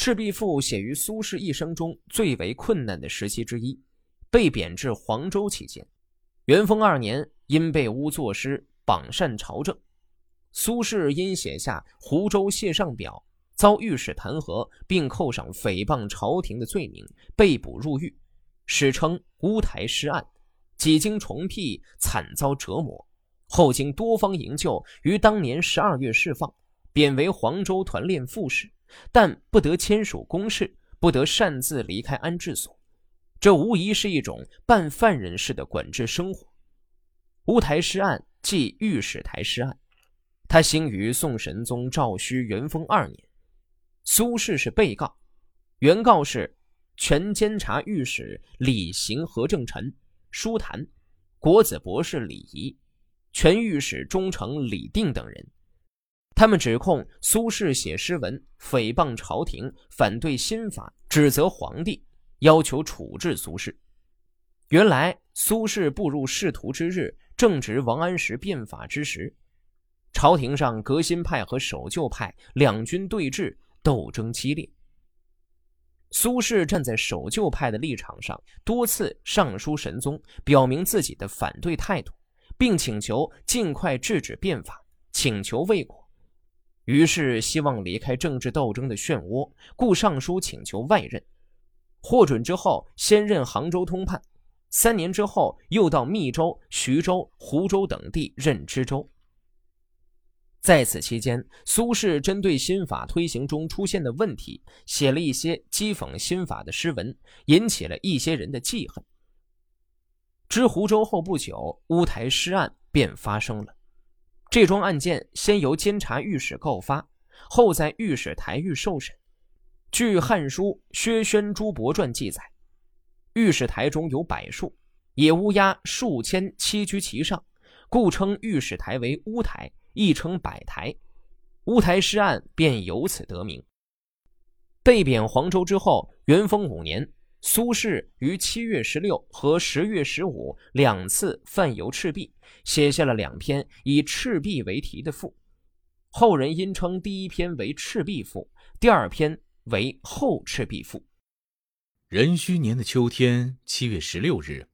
赤壁赋》写于苏轼一生中最为困难的时期之一，被贬至黄州期间。元丰二年，因被诬作诗，榜擅朝政。苏轼因写下《湖州谢上表》，遭御史弹劾，并扣上诽谤朝廷的罪名，被捕入狱，史称乌台诗案。几经重辟，惨遭折磨，后经多方营救，于当年十二月释放，贬为黄州团练副使。但不得签署公事，不得擅自离开安置所，这无疑是一种半犯人式的管制生活。乌台诗案即御史台诗案，它兴于宋神宗赵顼元丰二年，苏轼是被告，原告是全监察御史李行和正臣舒谈、国子博士李仪、全御史中丞李定等人。他们指控苏轼写诗文诽谤朝廷，反对新法，指责皇帝，要求处置苏轼。原来苏轼步入仕途之日，正值王安石变法之时，朝廷上革新派和守旧派两军对峙，斗争激烈。苏轼站在守旧派的立场上，多次上书神宗，表明自己的反对态度，并请求尽快制止变法，请求未果。于是希望离开政治斗争的漩涡，故上书请求外任。获准之后，先任杭州通判，三年之后又到密州、徐州、湖州等地任知州。在此期间，苏轼针对新法推行中出现的问题，写了一些讥讽新法的诗文，引起了一些人的记恨。知湖州后不久，乌台诗案便发生了。这桩案件先由监察御史告发，后在御史台狱受审。据《汉书·薛宣朱伯传》记载，御史台中有百数，野乌鸦数千栖居其上，故称御史台为乌台，亦称百台。乌台诗案便由此得名。被贬黄州之后，元丰五年。苏轼于七月十六和十月十五两次泛游赤壁，写下了两篇以赤壁为题的赋。后人因称第一篇为《赤壁赋》，第二篇为《后赤壁赋》。壬戌年的秋天，七月十六日，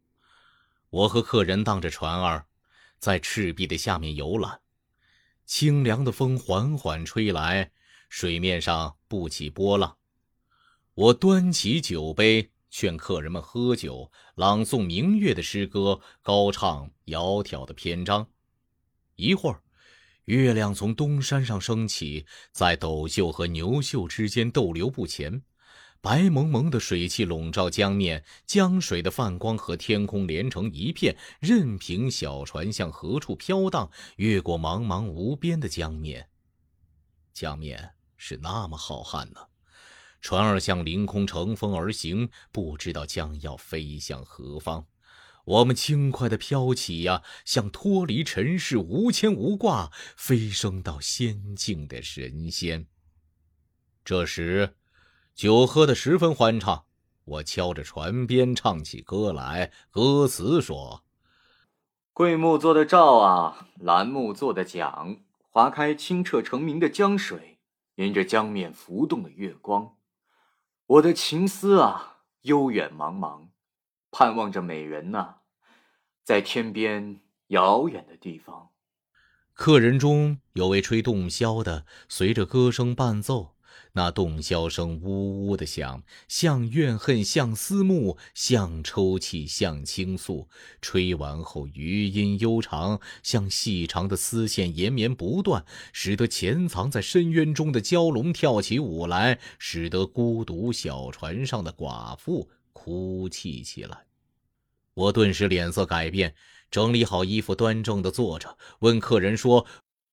我和客人荡着船儿，在赤壁的下面游览。清凉的风缓缓吹来，水面上不起波浪。我端起酒杯。劝客人们喝酒，朗诵明月的诗歌，高唱窈窕的篇章。一会儿，月亮从东山上升起，在斗秀和牛秀之间逗留不前。白蒙蒙的水汽笼罩江面，江水的泛光和天空连成一片，任凭小船向何处飘荡，越过茫茫无边的江面。江面是那么浩瀚呢。船儿向凌空乘风而行，不知道将要飞向何方。我们轻快地飘起呀，像脱离尘世，无牵无挂，飞升到仙境的神仙。这时，酒喝得十分欢畅，我敲着船边唱起歌来。歌词说：“桂木做的罩啊，楠木做的桨，划开清澈澄明的江水，迎着江面浮动的月光。”我的情思啊，悠远茫茫，盼望着美人呐，在天边遥远的地方。客人中有位吹洞箫的，随着歌声伴奏。那洞箫声呜呜的响，像怨恨，像思慕，像抽泣，像倾诉。吹完后余音悠长，像细长的丝线延绵不断，使得潜藏在深渊中的蛟龙跳起舞来，使得孤独小船上的寡妇哭泣起来。我顿时脸色改变，整理好衣服，端正的坐着，问客人说：“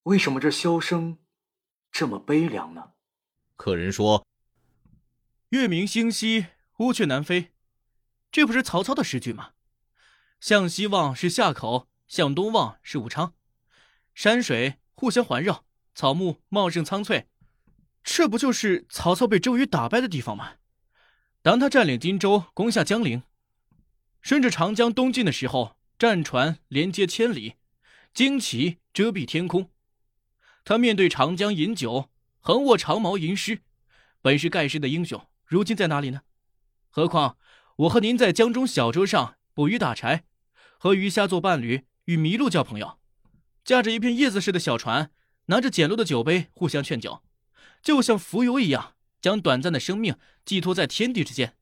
为什么这箫声这么悲凉呢？”客人说：“月明星稀，乌鹊南飞，这不是曹操的诗句吗？向西望是夏口，向东望是武昌，山水互相环绕，草木茂盛苍翠，这不就是曹操被周瑜打败的地方吗？当他占领荆州，攻下江陵，顺着长江东进的时候，战船连接千里，旌旗遮蔽天空，他面对长江饮酒。”横卧长矛吟诗，本是盖世的英雄，如今在哪里呢？何况我和您在江中小舟上捕鱼打柴，和鱼虾做伴侣，与麋鹿交朋友，驾着一片叶子似的小船，拿着简陋的酒杯互相劝酒，就像浮游一样，将短暂的生命寄托在天地之间，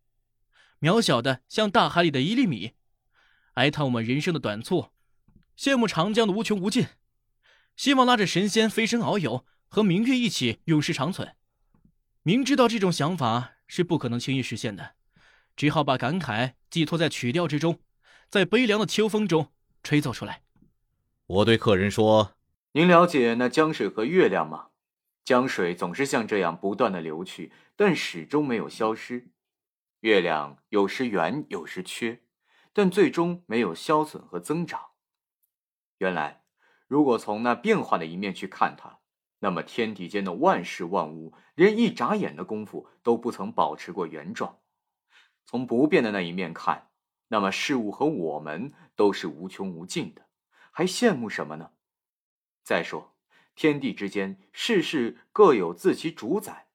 渺小的像大海里的一粒米，哀叹我们人生的短促，羡慕长江的无穷无尽，希望拉着神仙飞升遨游，和明月一起永世长存。明知道这种想法是不可能轻易实现的。只好把感慨寄托在曲调之中，在悲凉的秋风中吹奏出来。我对客人说：“您了解那江水和月亮吗？江水总是像这样不断的流去，但始终没有消失；月亮有时圆，有时缺，但最终没有消损和增长。原来，如果从那变化的一面去看它，那么天地间的万事万物，连一眨眼的功夫都不曾保持过原状。”从不变的那一面看，那么事物和我们都是无穷无尽的，还羡慕什么呢？再说，天地之间，事事各有自其主宰。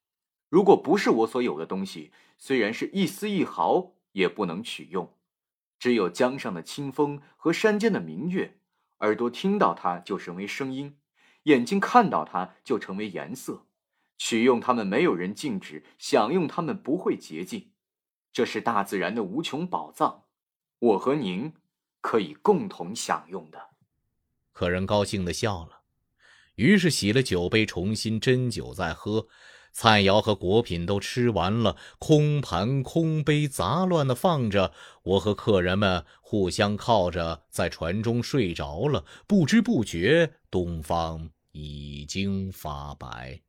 如果不是我所有的东西，虽然是一丝一毫，也不能取用。只有江上的清风和山间的明月，耳朵听到它就成为声音，眼睛看到它就成为颜色。取用它们，没有人禁止；享用它们，不会竭尽。这是大自然的无穷宝藏，我和您可以共同享用的。客人高兴的笑了，于是洗了酒杯，重新斟酒再喝。菜肴和果品都吃完了，空盘空杯杂乱的放着。我和客人们互相靠着，在船中睡着了。不知不觉，东方已经发白。